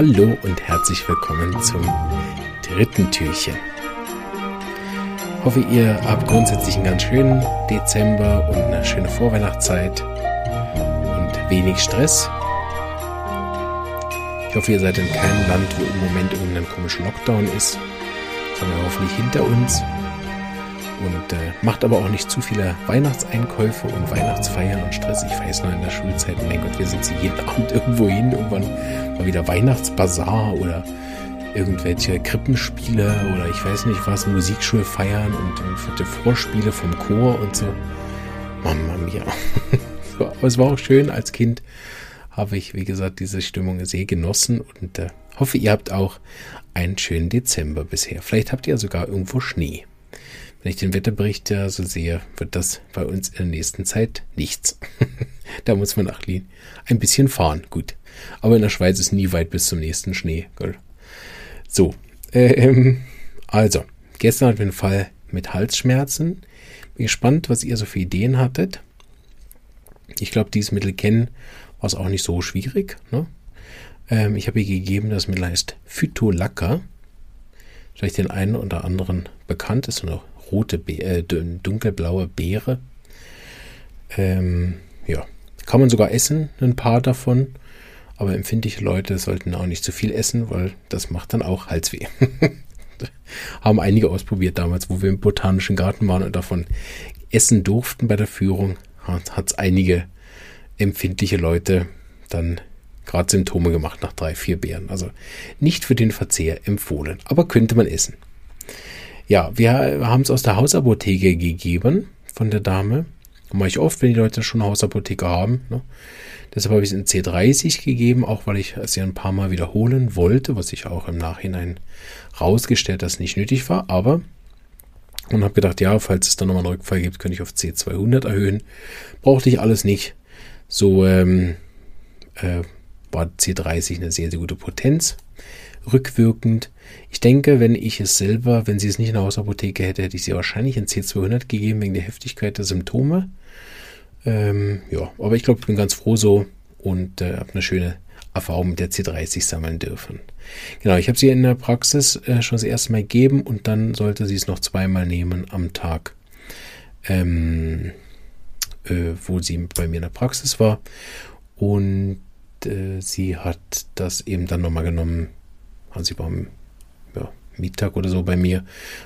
Hallo und herzlich willkommen zum dritten Türchen. Ich hoffe, ihr habt grundsätzlich einen ganz schönen Dezember und eine schöne Vorweihnachtszeit und wenig Stress. Ich hoffe, ihr seid in keinem Land, wo im Moment irgendein komischer Lockdown ist, sondern hoffentlich hinter uns und äh, macht aber auch nicht zu viele Weihnachtseinkäufe und Weihnachtsfeiern und Stress. Ich weiß noch in der Schulzeit, mein Gott, wir sind sie jeden Abend irgendwo hin, irgendwann mal wieder Weihnachtsbazar oder irgendwelche Krippenspiele oder ich weiß nicht was, Musikschulfeiern und, und Vorspiele vom Chor und so. Mama mia. aber es war auch schön als Kind, habe ich, wie gesagt, diese Stimmung sehr genossen und äh, hoffe, ihr habt auch einen schönen Dezember bisher. Vielleicht habt ihr sogar irgendwo Schnee. Wenn ich den Wetterbericht ja so sehe, wird das bei uns in der nächsten Zeit nichts. da muss man nach Lien ein bisschen fahren, gut. Aber in der Schweiz ist nie weit bis zum nächsten Schnee. Gell? So, ähm, also, gestern hatten wir einen Fall mit Halsschmerzen. Bin gespannt, was ihr so für Ideen hattet. Ich glaube, dieses Mittel kennen war es auch nicht so schwierig. Ne? Ähm, ich habe ihr gegeben, das Mittel heißt Phytolacca. Vielleicht den einen oder anderen bekannt ist, eine rote, Be äh, dunkelblaue Beere. Ähm, ja, kann man sogar essen, ein paar davon. Aber empfindliche Leute sollten auch nicht zu viel essen, weil das macht dann auch Halsweh. Haben einige ausprobiert damals, wo wir im Botanischen Garten waren und davon essen durften bei der Führung. Hat es einige empfindliche Leute dann gerade Symptome gemacht nach drei, vier Beeren. Also nicht für den Verzehr empfohlen, aber könnte man essen. Ja, wir haben es aus der Hausapotheke gegeben von der Dame. Mache ich oft, wenn die Leute schon eine Hausapotheke haben. Ne? Deshalb habe ich es in C30 gegeben, auch weil ich es ja ein paar Mal wiederholen wollte, was ich auch im Nachhinein rausgestellt, dass nicht nötig war. Aber und habe gedacht, ja, falls es dann nochmal einen Rückfall gibt, könnte ich auf C200 erhöhen. Brauchte ich alles nicht. So ähm, äh, war C30 eine sehr, sehr gute Potenz rückwirkend. Ich denke, wenn ich es selber, wenn sie es nicht in der Hausapotheke hätte, hätte ich sie wahrscheinlich in C200 gegeben wegen der Heftigkeit der Symptome. Ähm, ja, aber ich glaube, ich bin ganz froh so und äh, habe eine schöne Erfahrung mit der C30 sammeln dürfen. Genau, ich habe sie in der Praxis äh, schon das erste Mal gegeben und dann sollte sie es noch zweimal nehmen am Tag, ähm, äh, wo sie bei mir in der Praxis war. Und äh, sie hat das eben dann nochmal genommen, also sie war am ja, Mittag oder so bei mir.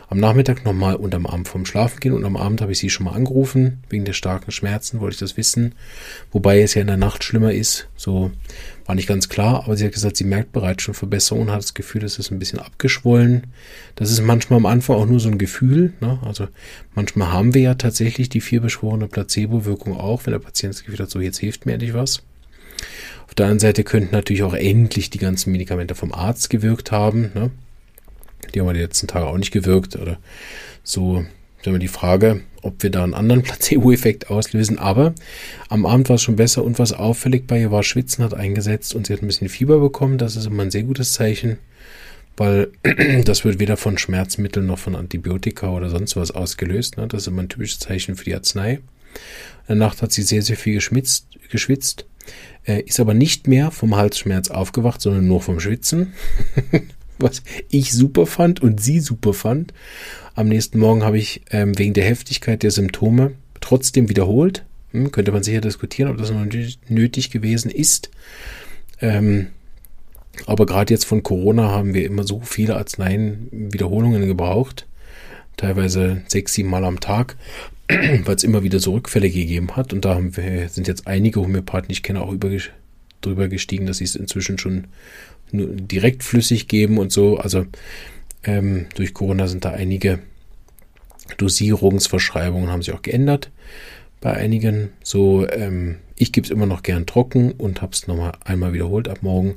Am Nachmittag nochmal und am Abend vorm Schlafen gehen. Und am Abend habe ich sie schon mal angerufen. Wegen der starken Schmerzen wollte ich das wissen. Wobei es ja in der Nacht schlimmer ist. So war nicht ganz klar. Aber sie hat gesagt, sie merkt bereits schon Verbesserungen hat das Gefühl, es ist ein bisschen abgeschwollen. Das ist manchmal am Anfang auch nur so ein Gefühl. Ne? Also manchmal haben wir ja tatsächlich die vielbeschworene Placebo-Wirkung auch, wenn der Patient das Gefühl hat, so jetzt hilft mir endlich was. Auf der anderen Seite könnten natürlich auch endlich die ganzen Medikamente vom Arzt gewirkt haben. Ne? Die haben die letzten Tage auch nicht gewirkt. Oder so, ist immer die Frage, ob wir da einen anderen Placebo-Effekt auslösen. Aber am Abend war es schon besser und was auffällig bei ihr war, Schwitzen hat eingesetzt und sie hat ein bisschen Fieber bekommen. Das ist immer ein sehr gutes Zeichen, weil das wird weder von Schmerzmitteln noch von Antibiotika oder sonst was ausgelöst. Ne? Das ist immer ein typisches Zeichen für die Arznei. In der Nacht hat sie sehr, sehr viel geschwitzt. Äh, ist aber nicht mehr vom Halsschmerz aufgewacht, sondern nur vom Schwitzen. Was ich super fand und sie super fand. Am nächsten Morgen habe ich ähm, wegen der Heftigkeit der Symptome trotzdem wiederholt. Hm, könnte man sicher diskutieren, ob das noch nötig gewesen ist. Ähm, aber gerade jetzt von Corona haben wir immer so viele Arzneien Wiederholungen gebraucht. Teilweise sechs, sieben Mal am Tag. weil es immer wieder so Rückfälle gegeben hat. Und da wir, sind jetzt einige Homöopathen, ich kenne, auch über, drüber gestiegen, dass sie es inzwischen schon direkt flüssig geben und so. Also ähm, durch Corona sind da einige Dosierungsverschreibungen haben sich auch geändert bei einigen. So, ähm, ich gebe es immer noch gern trocken und habe es nochmal einmal wiederholt ab morgen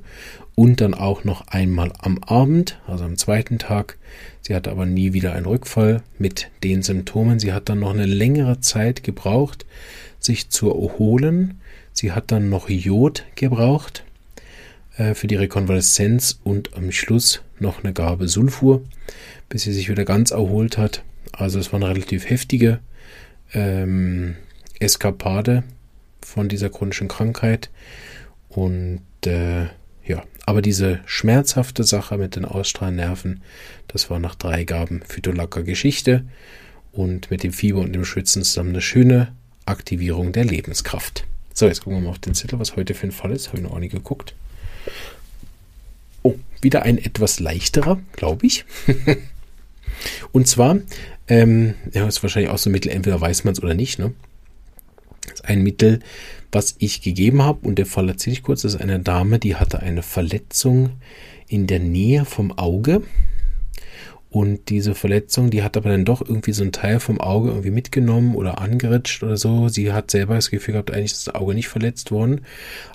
und dann auch noch einmal am Abend, also am zweiten Tag. Sie hatte aber nie wieder einen Rückfall mit den Symptomen. Sie hat dann noch eine längere Zeit gebraucht, sich zu erholen. Sie hat dann noch Jod gebraucht äh, für die Rekonvaleszenz und am Schluss noch eine Gabe Sulfur, bis sie sich wieder ganz erholt hat. Also es war eine relativ heftige ähm, Eskapade von dieser chronischen Krankheit. Und äh, ja, aber diese schmerzhafte Sache mit den Ausstrahlnerven, das war nach drei Gaben Phytolacker Geschichte und mit dem Fieber und dem Schwitzen zusammen eine schöne Aktivierung der Lebenskraft. So, jetzt gucken wir mal auf den Zettel, was heute für ein Fall ist. Habe ich noch auch nie geguckt. Oh, wieder ein etwas leichterer, glaube ich. und zwar, ähm, ja, ist wahrscheinlich auch so ein Mittel, entweder weiß man es oder nicht, ne? Das ist ein Mittel, was ich gegeben habe und der Fall erzähle ich kurz. Das ist eine Dame, die hatte eine Verletzung in der Nähe vom Auge. Und diese Verletzung, die hat aber dann doch irgendwie so ein Teil vom Auge irgendwie mitgenommen oder angeritscht oder so. Sie hat selber das Gefühl gehabt, eigentlich ist das Auge nicht verletzt worden.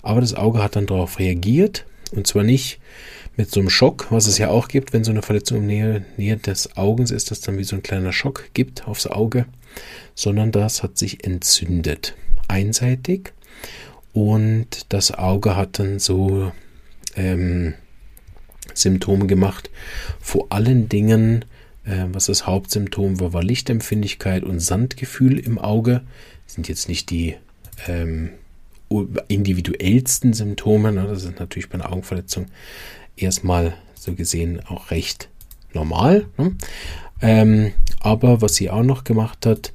Aber das Auge hat dann darauf reagiert. Und zwar nicht mit so einem Schock, was es ja auch gibt, wenn so eine Verletzung in Nähe, Nähe des Augens ist, dass dann wie so ein kleiner Schock gibt aufs Auge, sondern das hat sich entzündet. Einseitig. Und das Auge hat dann so ähm, Symptome gemacht. Vor allen Dingen, äh, was das Hauptsymptom war, war Lichtempfindlichkeit und Sandgefühl im Auge. Das sind jetzt nicht die ähm, individuellsten Symptome. Ne? Das ist natürlich bei einer Augenverletzung erstmal so gesehen auch recht normal. Ne? Ähm, aber was sie auch noch gemacht hat,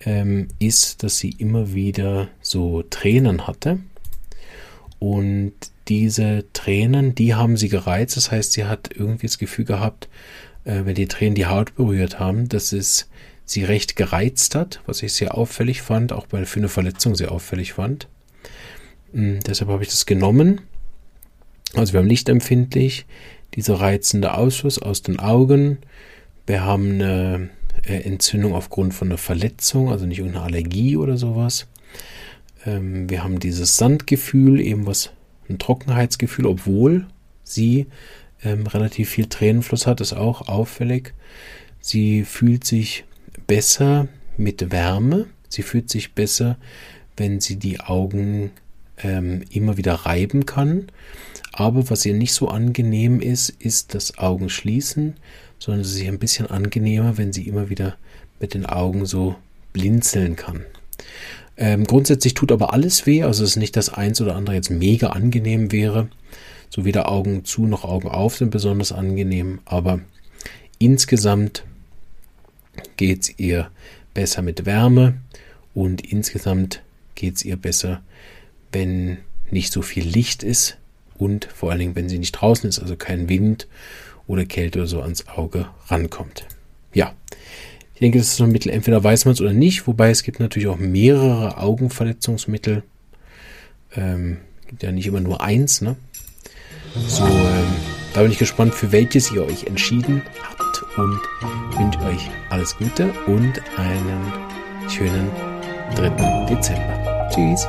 ähm, ist, dass sie immer wieder so Tränen hatte. Und diese Tränen, die haben sie gereizt. Das heißt, sie hat irgendwie das Gefühl gehabt, äh, wenn die Tränen die Haut berührt haben, dass es sie recht gereizt hat, was ich sehr auffällig fand, auch bei, für eine Verletzung sehr auffällig fand. Mhm, deshalb habe ich das genommen. Also wir haben lichtempfindlich, dieser reizende Ausschuss aus den Augen. Wir haben eine äh, Entzündung aufgrund von einer Verletzung, also nicht irgendeine Allergie oder sowas. Ähm, wir haben dieses Sandgefühl, eben was ein Trockenheitsgefühl, obwohl sie ähm, relativ viel Tränenfluss hat, ist auch auffällig. Sie fühlt sich besser mit Wärme. Sie fühlt sich besser, wenn sie die Augen ähm, immer wieder reiben kann. Aber was ihr nicht so angenehm ist, ist das Augenschließen, sondern es ist ein bisschen angenehmer, wenn sie immer wieder mit den Augen so blinzeln kann. Ähm, grundsätzlich tut aber alles weh, also es ist nicht, dass eins oder andere jetzt mega angenehm wäre. So weder Augen zu noch Augen auf sind besonders angenehm, aber insgesamt geht es ihr besser mit Wärme und insgesamt geht es ihr besser, wenn nicht so viel Licht ist und vor allen Dingen, wenn sie nicht draußen ist, also kein Wind oder Kälte oder so ans Auge rankommt. Ja, ich denke, das ist ein Mittel, entweder weiß man es oder nicht, wobei es gibt natürlich auch mehrere Augenverletzungsmittel. Ähm, gibt ja nicht immer nur eins, ne? So, ähm, da bin ich gespannt, für welches ihr euch entschieden habt und wünsche euch alles Gute und einen schönen 3. Dezember. Tschüss.